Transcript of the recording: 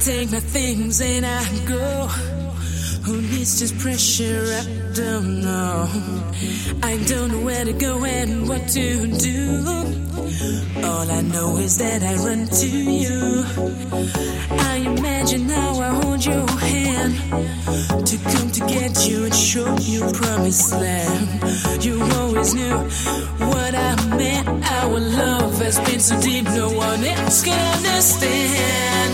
Take my things and I go. Who needs this pressure? I don't know. I don't know where to go and what to do. All I know is that I run to you. I imagine how I hold your hand to come to get you and show you promised land. You always knew what I meant. Our love has been so deep, no one else can understand.